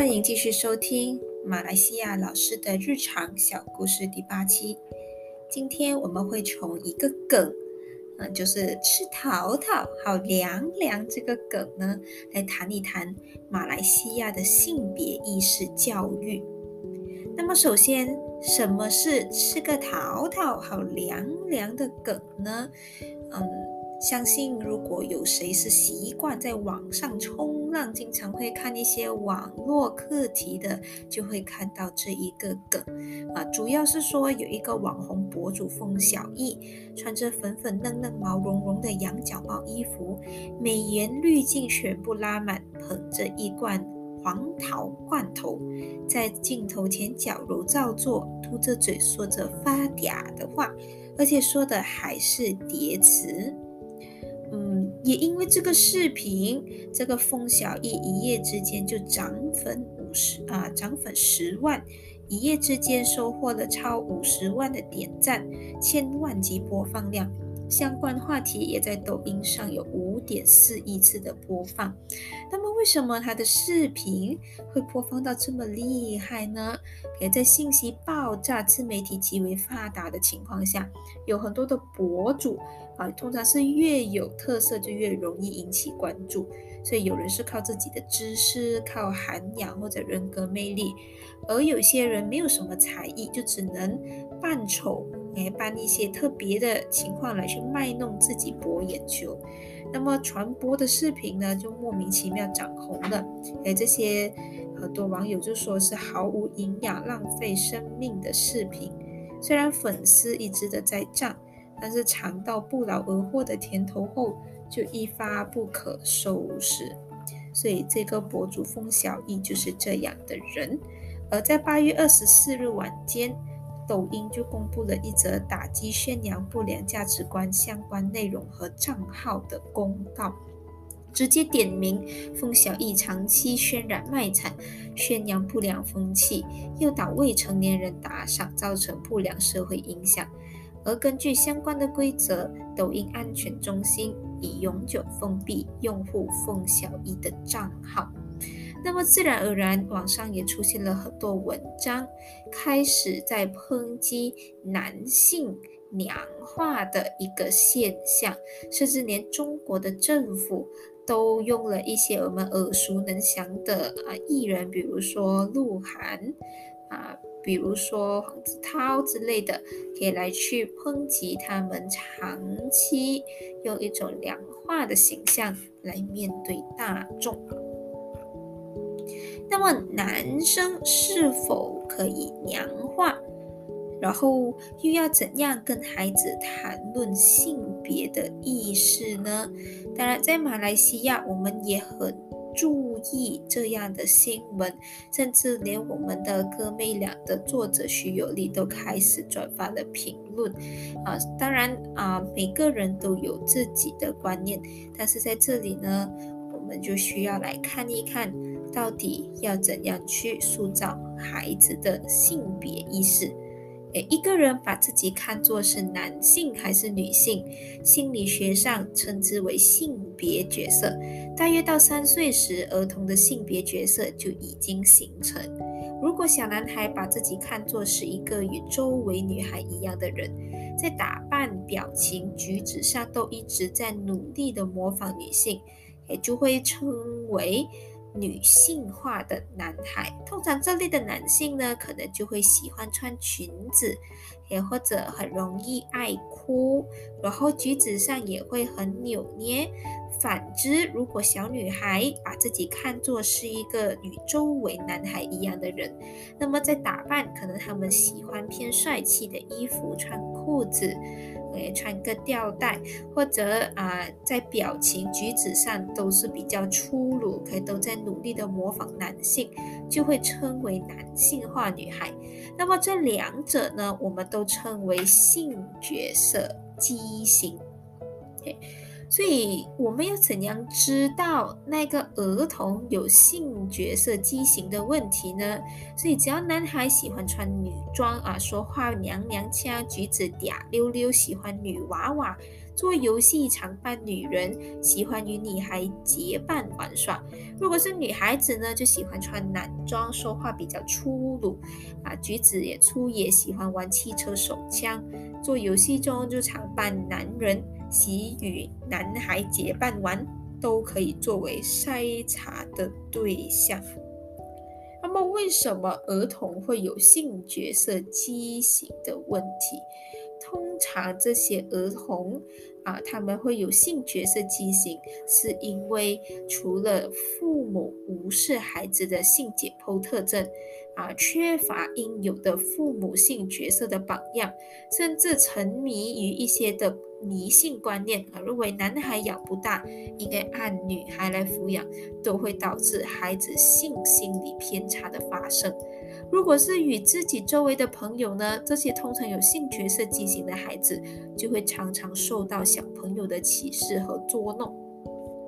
欢迎继续收听马来西亚老师的日常小故事第八期。今天我们会从一个梗，嗯，就是吃桃桃好凉凉这个梗呢，来谈一谈马来西亚的性别意识教育。那么，首先，什么是吃个桃桃好凉凉的梗呢？嗯。相信如果有谁是习惯在网上冲浪，经常会看一些网络课题的，就会看到这一个梗啊。主要是说有一个网红博主风小艺，穿着粉粉嫩嫩、毛茸茸的羊角帽衣服，美颜滤镜全部拉满，捧着一罐黄桃罐头，在镜头前矫揉造作，嘟着嘴说着发嗲的话，而且说的还是叠词。嗯，也因为这个视频，这个风小艺一夜之间就涨粉五十啊，涨粉十万，一夜之间收获了超五十万的点赞，千万级播放量。相关话题也在抖音上有五点四亿次的播放。那么，为什么他的视频会播放到这么厉害呢？也在信息爆炸、自媒体极为发达的情况下，有很多的博主啊，通常是越有特色就越容易引起关注。所以，有人是靠自己的知识、靠涵养或者人格魅力，而有些人没有什么才艺，就只能扮丑。来扮一些特别的情况来去卖弄自己博眼球，那么传播的视频呢就莫名其妙涨红了。哎，这些很多网友就说是毫无营养、浪费生命的视频。虽然粉丝一直的在涨，但是尝到不劳而获的甜头后就一发不可收拾。所以这个博主风小艺就是这样的人。而在八月二十四日晚间。抖音就公布了一则打击宣扬不良价值观相关内容和账号的公告，直接点名风小艺长期渲染卖惨、宣扬不良风气、诱导未成年人打赏，造成不良社会影响。而根据相关的规则，抖音安全中心已永久封闭用户凤小艺的账号。那么自然而然，网上也出现了很多文章，开始在抨击男性娘化的一个现象，甚至连中国的政府都用了一些我们耳熟能详的啊艺人，比如说鹿晗啊，比如说黄子韬之类的，可以来去抨击他们长期用一种良化的形象来面对大众。那么，男生是否可以娘化？然后又要怎样跟孩子谈论性别的意识呢？当然，在马来西亚，我们也很注意这样的新闻，甚至连我们的哥妹俩的作者徐有利都开始转发了评论。啊，当然啊，每个人都有自己的观念，但是在这里呢，我们就需要来看一看。到底要怎样去塑造孩子的性别意识？诶，一个人把自己看作是男性还是女性，心理学上称之为性别角色。大约到三岁时，儿童的性别角色就已经形成。如果小男孩把自己看作是一个与周围女孩一样的人，在打扮、表情、举止上都一直在努力的模仿女性，也就会称为。女性化的男孩，通常这类的男性呢，可能就会喜欢穿裙子，也或者很容易爱哭，然后举止上也会很扭捏。反之，如果小女孩把自己看作是一个与周围男孩一样的人，那么在打扮，可能他们喜欢偏帅气的衣服，穿裤子。诶，穿个吊带，或者啊，在表情举止上都是比较粗鲁，可以都在努力的模仿男性，就会称为男性化女孩。那么这两者呢，我们都称为性角色畸形。所以我们要怎样知道那个儿童有性角色畸形的问题呢？所以只要男孩喜欢穿女装啊，说话娘娘腔，举止嗲溜溜，喜欢女娃娃，做游戏常扮女人，喜欢与女孩结伴玩耍。如果是女孩子呢，就喜欢穿男装，说话比较粗鲁，啊，举止也粗野，喜欢玩汽车、手枪。做游戏中就常扮男人，喜与男孩结伴玩，都可以作为筛查的对象。那么，为什么儿童会有性角色畸形的问题？通常这些儿童啊，他们会有性角色畸形，是因为除了父母无视孩子的性解剖特征。啊，缺乏应有的父母性角色的榜样，甚至沉迷于一些的迷信观念啊，认为男孩养不大，应该按女孩来抚养，都会导致孩子性心理偏差的发生。如果是与自己周围的朋友呢，这些通常有性角色畸形的孩子，就会常常受到小朋友的歧视和捉弄。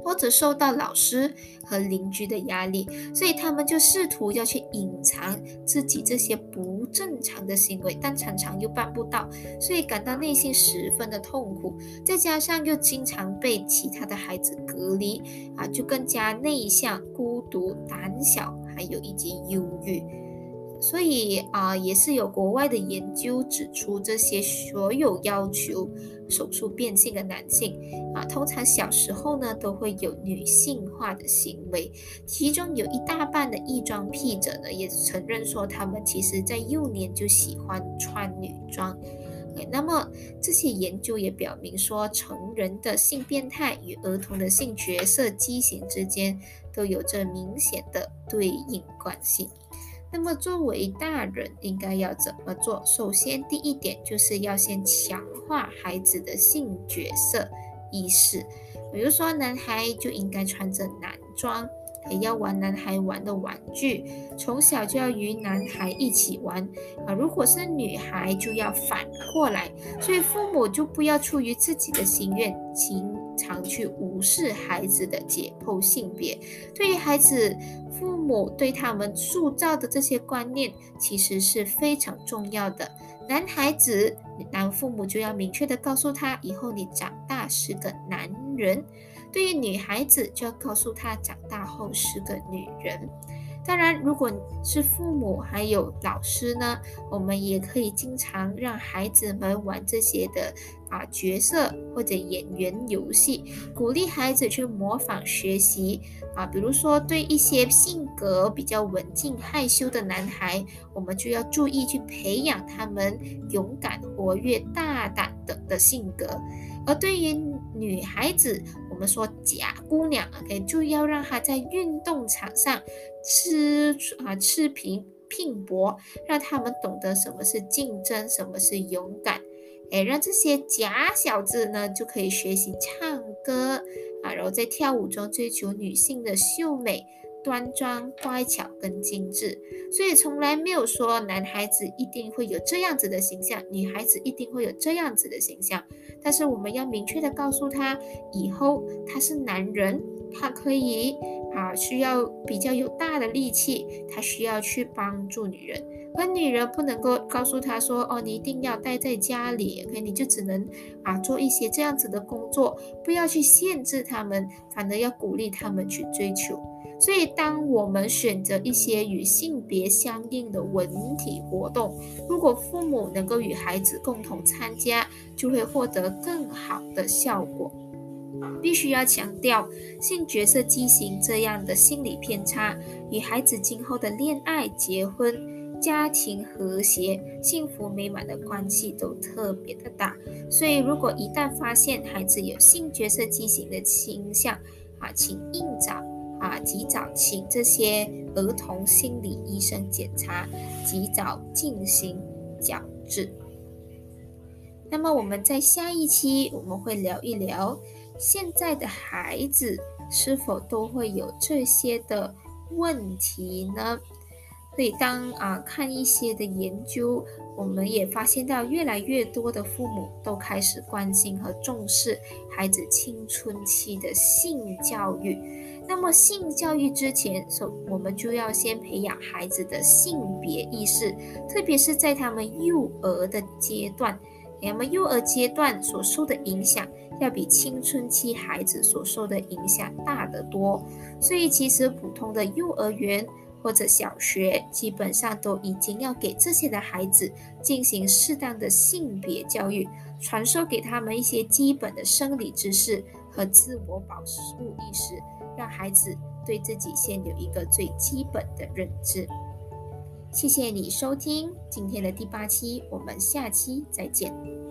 或者受到老师和邻居的压力，所以他们就试图要去隐藏自己这些不正常的行为，但常常又办不到，所以感到内心十分的痛苦。再加上又经常被其他的孩子隔离，啊，就更加内向、孤独、胆小，还有以及忧郁。所以啊，也是有国外的研究指出，这些所有要求手术变性的男性啊，通常小时候呢都会有女性化的行为，其中有一大半的异装癖者呢，也承认说他们其实在幼年就喜欢穿女装。那么这些研究也表明说，成人的性变态与儿童的性角色畸形之间都有着明显的对应关系。那么作为大人应该要怎么做？首先，第一点就是要先强化孩子的性角色意识，比如说男孩就应该穿着男装，也要玩男孩玩的玩具，从小就要与男孩一起玩啊。如果是女孩，就要反过来，所以父母就不要出于自己的心愿，经常去无视孩子的解剖性别，对于孩子。父母对他们塑造的这些观念，其实是非常重要的。男孩子，男父母就要明确的告诉他，以后你长大是个男人；对于女孩子，就要告诉她，长大后是个女人。当然，如果是父母还有老师呢，我们也可以经常让孩子们玩这些的啊角色或者演员游戏，鼓励孩子去模仿学习啊。比如说，对一些性格比较文静害羞的男孩，我们就要注意去培养他们勇敢、活跃、大胆等的性格；而对于女孩子，我们说假姑娘，OK，就要让她在运动场上吃啊吃平拼搏，让他们懂得什么是竞争，什么是勇敢，哎，让这些假小子呢就可以学习唱歌啊，然后在跳舞中追求女性的秀美。端庄、乖巧跟精致，所以从来没有说男孩子一定会有这样子的形象，女孩子一定会有这样子的形象。但是我们要明确的告诉他，以后他是男人，他可以啊需要比较有大的力气，他需要去帮助女人。而女人不能够告诉他说，哦，你一定要待在家里，OK，你就只能啊做一些这样子的工作，不要去限制他们，反而要鼓励他们去追求。所以，当我们选择一些与性别相应的文体活动，如果父母能够与孩子共同参加，就会获得更好的效果。必须要强调，性角色畸形这样的心理偏差，与孩子今后的恋爱、结婚、家庭和谐、幸福美满的关系都特别的大。所以，如果一旦发现孩子有性角色畸形的倾向，啊，请应早。啊，及早请这些儿童心理医生检查，及早进行矫治。那么我们在下一期我们会聊一聊，现在的孩子是否都会有这些的问题呢？所以当啊看一些的研究，我们也发现到越来越多的父母都开始关心和重视孩子青春期的性教育。那么性教育之前，首我们就要先培养孩子的性别意识，特别是在他们幼儿的阶段，那么幼儿阶段所受的影响，要比青春期孩子所受的影响大得多。所以，其实普通的幼儿园或者小学，基本上都已经要给这些的孩子进行适当的性别教育，传授给他们一些基本的生理知识和自我保护意识，让孩子对自己先有一个最基本的认知。谢谢你收听今天的第八期，我们下期再见。